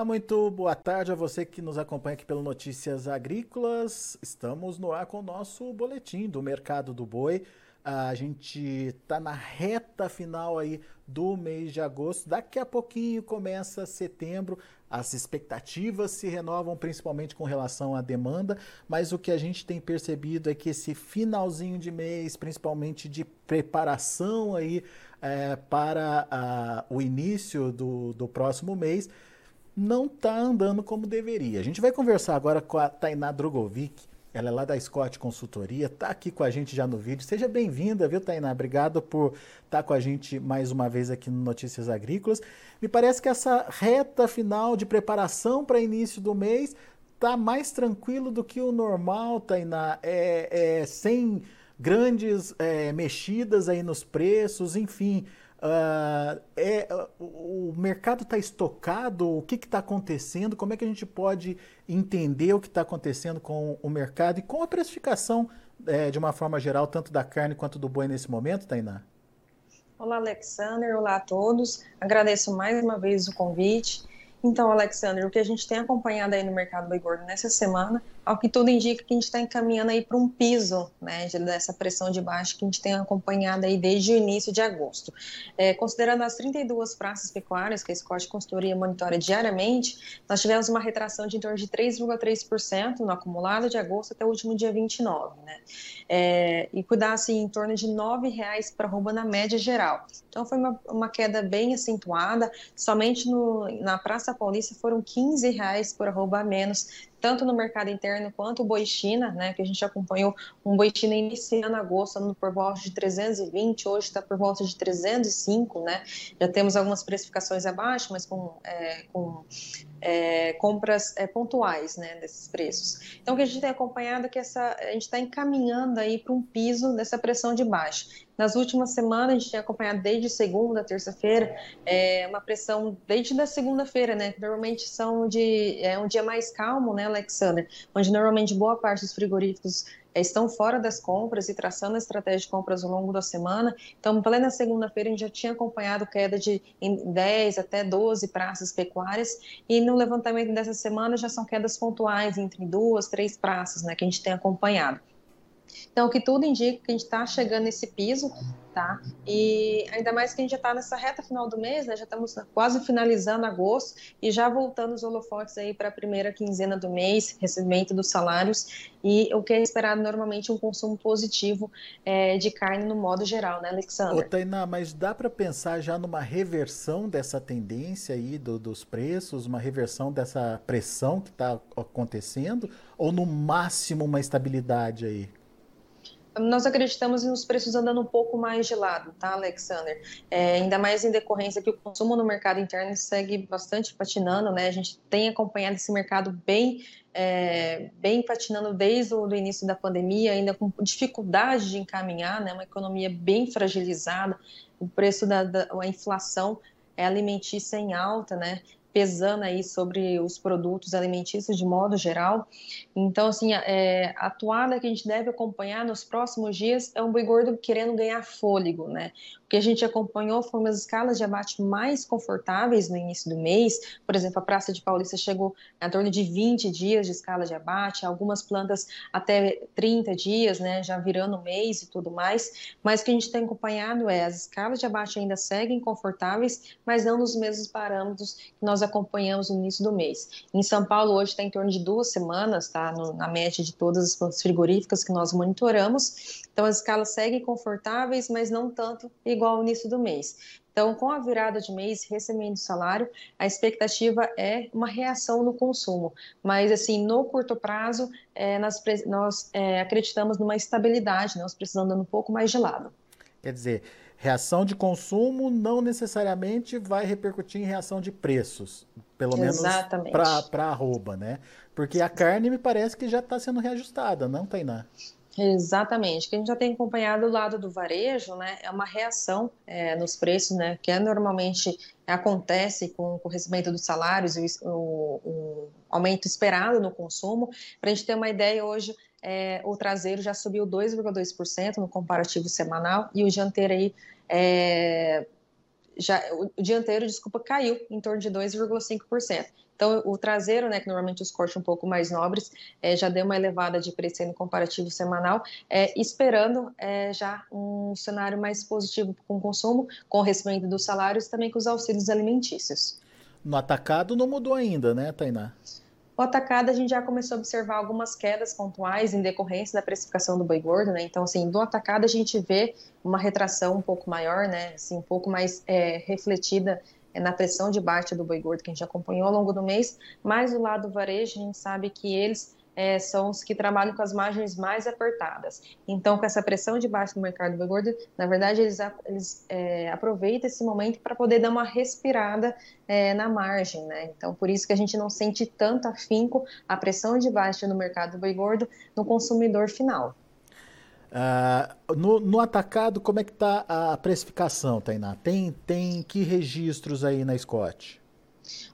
Olá, muito boa tarde a você que nos acompanha aqui pelo Notícias Agrícolas. Estamos no ar com o nosso boletim do mercado do boi. A gente está na reta final aí do mês de agosto. Daqui a pouquinho começa setembro. As expectativas se renovam, principalmente com relação à demanda, mas o que a gente tem percebido é que esse finalzinho de mês, principalmente de preparação aí é, para a, o início do, do próximo mês, não está andando como deveria. A gente vai conversar agora com a Tainá Drogovic, ela é lá da Scott Consultoria, está aqui com a gente já no vídeo. Seja bem-vinda, viu, Tainá? Obrigado por estar tá com a gente mais uma vez aqui no Notícias Agrícolas. Me parece que essa reta final de preparação para início do mês está mais tranquilo do que o normal, Tainá. É, é sem grandes é, mexidas aí nos preços, enfim. Uh, é, o mercado está estocado? O que está acontecendo? Como é que a gente pode entender o que está acontecendo com o mercado e com a precificação é, de uma forma geral, tanto da carne quanto do boi nesse momento, Tainá? Olá, Alexander. Olá a todos. Agradeço mais uma vez o convite. Então, Alexander, o que a gente tem acompanhado aí no mercado boi gordo nessa semana ao que tudo indica que a gente está encaminhando aí para um piso, né, dessa pressão de baixo que a gente tem acompanhado aí desde o início de agosto. É, considerando as 32 praças pecuárias que a Scott Consultoria monitora diariamente, nós tivemos uma retração de em torno de 3,3% no acumulado de agosto até o último dia 29, né, é, e cuidar assim em torno de R$ 9,00 para arroba na média geral. Então foi uma, uma queda bem acentuada, somente no, na Praça Paulista foram R$ 15,00 por arroba a menos tanto no mercado interno quanto o boi China, né, que a gente acompanhou um boi China iniciando agosto, por volta de 320, hoje está por volta de 305, né, já temos algumas precificações abaixo, mas com, é, com é, compras é, pontuais, né, desses preços. Então, o que a gente tem acompanhado é que essa, a gente está encaminhando aí para um piso dessa pressão de baixo. Nas últimas semanas, a gente tem acompanhado desde segunda, terça-feira, é, uma pressão desde da segunda-feira, né? Normalmente são de é um dia mais calmo, né, Alexander? Onde normalmente boa parte dos frigoríficos estão fora das compras e traçando a estratégia de compras ao longo da semana. Então, plena segunda-feira, a gente já tinha acompanhado queda de 10 até 12 praças pecuárias, e no levantamento dessa semana já são quedas pontuais entre duas, três praças, né, que a gente tem acompanhado. Então, o que tudo indica que a gente está chegando nesse piso, tá? E ainda mais que a gente já está nessa reta final do mês, né? Já estamos quase finalizando agosto e já voltando os holofotes aí para a primeira quinzena do mês, recebimento dos salários e o que é esperado normalmente um consumo positivo é, de carne no modo geral, né, Alexandre? Ô, Tainá, mas dá para pensar já numa reversão dessa tendência aí do, dos preços, uma reversão dessa pressão que está acontecendo ou no máximo uma estabilidade aí? Nós acreditamos nos preços andando um pouco mais de lado, tá, Alexander? É, ainda mais em decorrência que o consumo no mercado interno segue bastante patinando, né? A gente tem acompanhado esse mercado bem, é, bem patinando desde o início da pandemia, ainda com dificuldade de encaminhar, né? Uma economia bem fragilizada, o preço da, da a inflação é alimentícia em alta, né? Pesando aí sobre os produtos alimentícios de modo geral. Então, assim, é, a atuada que a gente deve acompanhar nos próximos dias é um boi gordo querendo ganhar fôlego, né? Que a gente acompanhou foram as escalas de abate mais confortáveis no início do mês. Por exemplo, a Praça de Paulista chegou a torno de 20 dias de escala de abate, algumas plantas até 30 dias, né, já virando mês e tudo mais. Mas o que a gente tem acompanhado é as escalas de abate ainda seguem confortáveis, mas não nos mesmos parâmetros que nós acompanhamos no início do mês. Em São Paulo, hoje está em torno de duas semanas, tá, no, na média de todas as plantas frigoríficas que nós monitoramos. Então, as escalas seguem confortáveis, mas não tanto igual igual ao início do mês. Então, com a virada de mês, recebendo salário, a expectativa é uma reação no consumo. Mas, assim, no curto prazo, é, nós, nós é, acreditamos numa estabilidade, nós precisamos andando um pouco mais de lado. Quer dizer, reação de consumo não necessariamente vai repercutir em reação de preços, pelo menos para arroba, né? Porque a carne me parece que já está sendo reajustada, não, Tainá? Exatamente, que a gente já tem acompanhado o lado do varejo, né, é uma reação é, nos preços, né, que é, normalmente acontece com, o recebimento dos salários e o, o, o aumento esperado no consumo. Para a gente ter uma ideia, hoje é, o traseiro já subiu 2,2% no comparativo semanal e o dianteiro aí é, já, o dianteiro, desculpa, caiu em torno de 2,5%. Então, o traseiro, né, que normalmente os cortes um pouco mais nobres, é, já deu uma elevada de preço no comparativo semanal, é, esperando é, já um cenário mais positivo com o consumo, com o recebimento dos salários e também com os auxílios alimentícios. No atacado não mudou ainda, né, Tainá? O atacado a gente já começou a observar algumas quedas pontuais em decorrência da precificação do boi gordo, né? Então, assim, do atacado a gente vê uma retração um pouco maior, né? Assim, um pouco mais é, refletida é, na pressão de baixa do boi gordo que a gente acompanhou ao longo do mês, mas do lado do varejo a gente sabe que eles é, são os que trabalham com as margens mais apertadas. Então, com essa pressão de baixa no mercado do gordo, na verdade, eles, eles é, aproveitam esse momento para poder dar uma respirada é, na margem, né? Então, por isso que a gente não sente tanto afinco a pressão de baixa no mercado do boi gordo no consumidor final. Uh, no, no, atacado, como é que está a precificação, Tainá? Tem, tem que registros aí na Scott?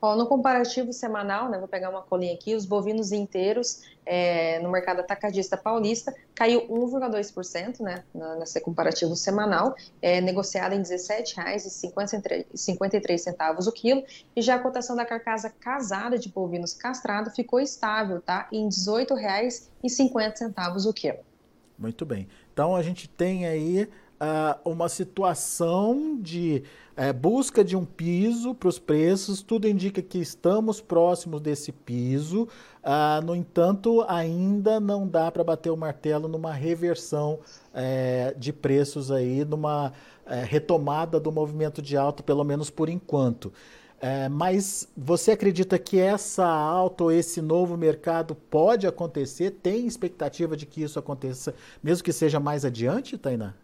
Ó, no comparativo semanal, né, vou pegar uma colinha aqui, os bovinos inteiros é, no mercado atacadista paulista caiu 1,2% né, nesse comparativo semanal, é, negociado em R$ 17,53 o quilo, e já a cotação da carcaça casada de bovinos castrado ficou estável, tá, em R$ 18,50 o quilo. Muito bem. Então a gente tem aí uh, uma situação de uh, busca de um piso para os preços, tudo indica que estamos próximos desse piso. Uh, no entanto, ainda não dá para bater o martelo numa reversão eh, de preços aí, numa eh, retomada do movimento de alta, pelo menos por enquanto. É, mas você acredita que essa alta ou esse novo mercado pode acontecer? Tem expectativa de que isso aconteça, mesmo que seja mais adiante, Tainá?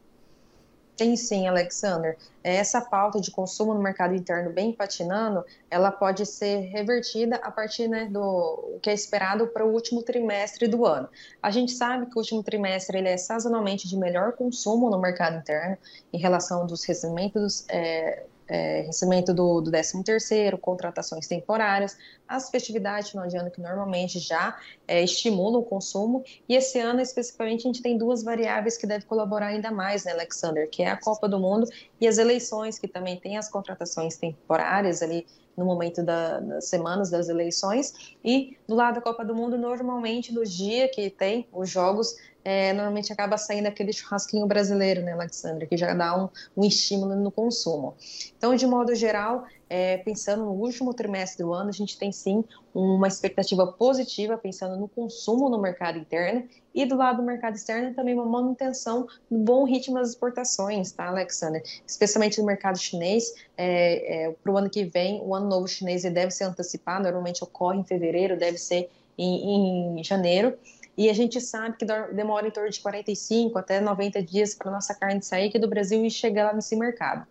Tem sim, Alexander. É, essa pauta de consumo no mercado interno bem patinando, ela pode ser revertida a partir né, do que é esperado para o último trimestre do ano. A gente sabe que o último trimestre ele é sazonalmente de melhor consumo no mercado interno em relação dos recebimentos é, é, recebimento do, do 13 terceiro, contratações temporárias, as festividades final de ano que normalmente já é, estimulam o consumo, e esse ano especificamente a gente tem duas variáveis que devem colaborar ainda mais, né, Alexander, que é a Copa do Mundo e as eleições, que também tem as contratações temporárias ali no momento da, das semanas das eleições, e do lado da Copa do Mundo, normalmente no dia que tem os jogos, é, normalmente acaba saindo aquele churrasquinho brasileiro, né, Alexandre, que já dá um, um estímulo no consumo. Então, de modo geral, é, pensando no último trimestre do ano, a gente tem sim uma expectativa positiva, pensando no consumo no mercado interno e do lado do mercado externo também uma manutenção do bom ritmo das exportações, tá, Alexander? Especialmente no mercado chinês, é, é, para o ano que vem, o ano novo chinês deve ser antecipado, normalmente ocorre em fevereiro, deve ser em, em janeiro. E a gente sabe que demora em torno de 45 até 90 dias para nossa carne sair aqui do Brasil e chegar lá nesse mercado.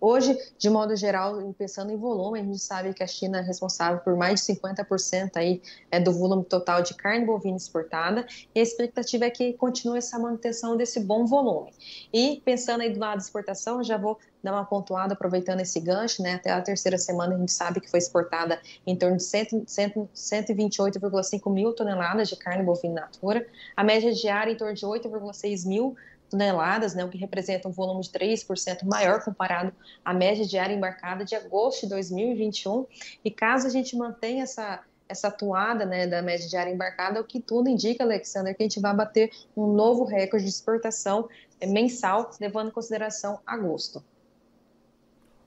Hoje, de modo geral, pensando em volume, a gente sabe que a China é responsável por mais de 50% aí, é, do volume total de carne bovina exportada, e a expectativa é que continue essa manutenção desse bom volume. E pensando aí do lado da exportação, já vou dar uma pontuada aproveitando esse gancho, né? Até a terceira semana a gente sabe que foi exportada em torno de 128,5 mil toneladas de carne bovina natura, a média diária em torno de 8,6 mil toneladas, né, o que representa um volume de 3% maior comparado à média diária embarcada de agosto de 2021. E caso a gente mantenha essa essa atuada né, da média diária embarcada, o que tudo indica, Alexander, que a gente vai bater um novo recorde de exportação é, mensal, levando em consideração agosto.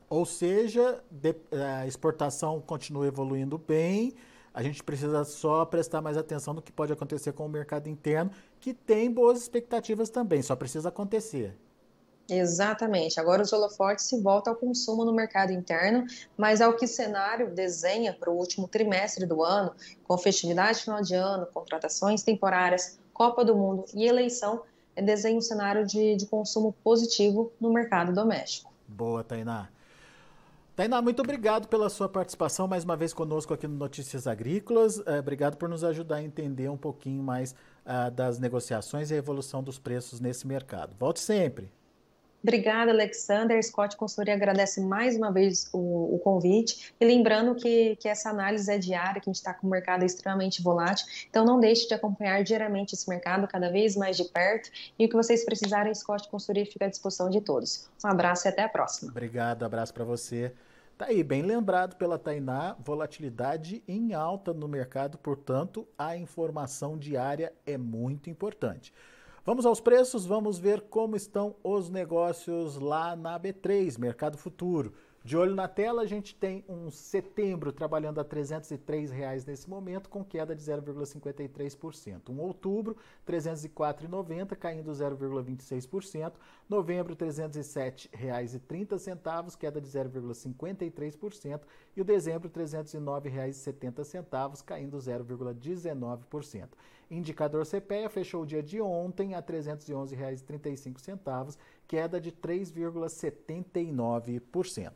Ou seja, a exportação continua evoluindo bem, a gente precisa só prestar mais atenção no que pode acontecer com o mercado interno, que tem boas expectativas também, só precisa acontecer. Exatamente. Agora os holofotes se voltam ao consumo no mercado interno, mas ao que o cenário desenha para o último trimestre do ano, com festividade final de ano, contratações temporárias, Copa do Mundo e eleição, é desenha um cenário de, de consumo positivo no mercado doméstico. Boa, Tainá. Tainá, muito obrigado pela sua participação mais uma vez conosco aqui no Notícias Agrícolas. É, obrigado por nos ajudar a entender um pouquinho mais uh, das negociações e a evolução dos preços nesse mercado. Volte sempre. Obrigada, Alexander. Scott Consultoria agradece mais uma vez o, o, convite. E lembrando que, que essa análise é diária, que a gente está com o mercado extremamente volátil. Então, não deixe de acompanhar diariamente esse mercado cada vez mais de perto. E o que vocês precisarem, Scott Consultoria fica à disposição de todos. Um abraço e até a próxima. Obrigado, abraço para você. Tá aí, bem lembrado pela Tainá, volatilidade em alta no mercado, portanto, a informação diária é muito importante. Vamos aos preços, vamos ver como estão os negócios lá na B3, Mercado Futuro. De olho na tela, a gente tem um setembro trabalhando a 303 reais nesse momento, com queda de 0,53%. Um outubro, R$ 304,90, caindo 0,26%. Novembro, R$ 307,30, queda de 0,53%. E o dezembro, R$ 309,70, caindo 0,19%. Indicador CPEA fechou o dia de ontem a R$ 311,35, queda de 3,79%.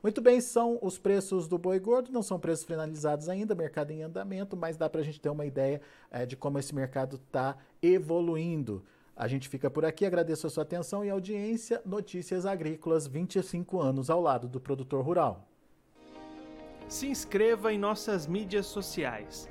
Muito bem, são os preços do boi gordo, não são preços finalizados ainda, mercado em andamento, mas dá para a gente ter uma ideia é, de como esse mercado está evoluindo. A gente fica por aqui, agradeço a sua atenção e audiência. Notícias Agrícolas, 25 anos ao lado do produtor rural. Se inscreva em nossas mídias sociais.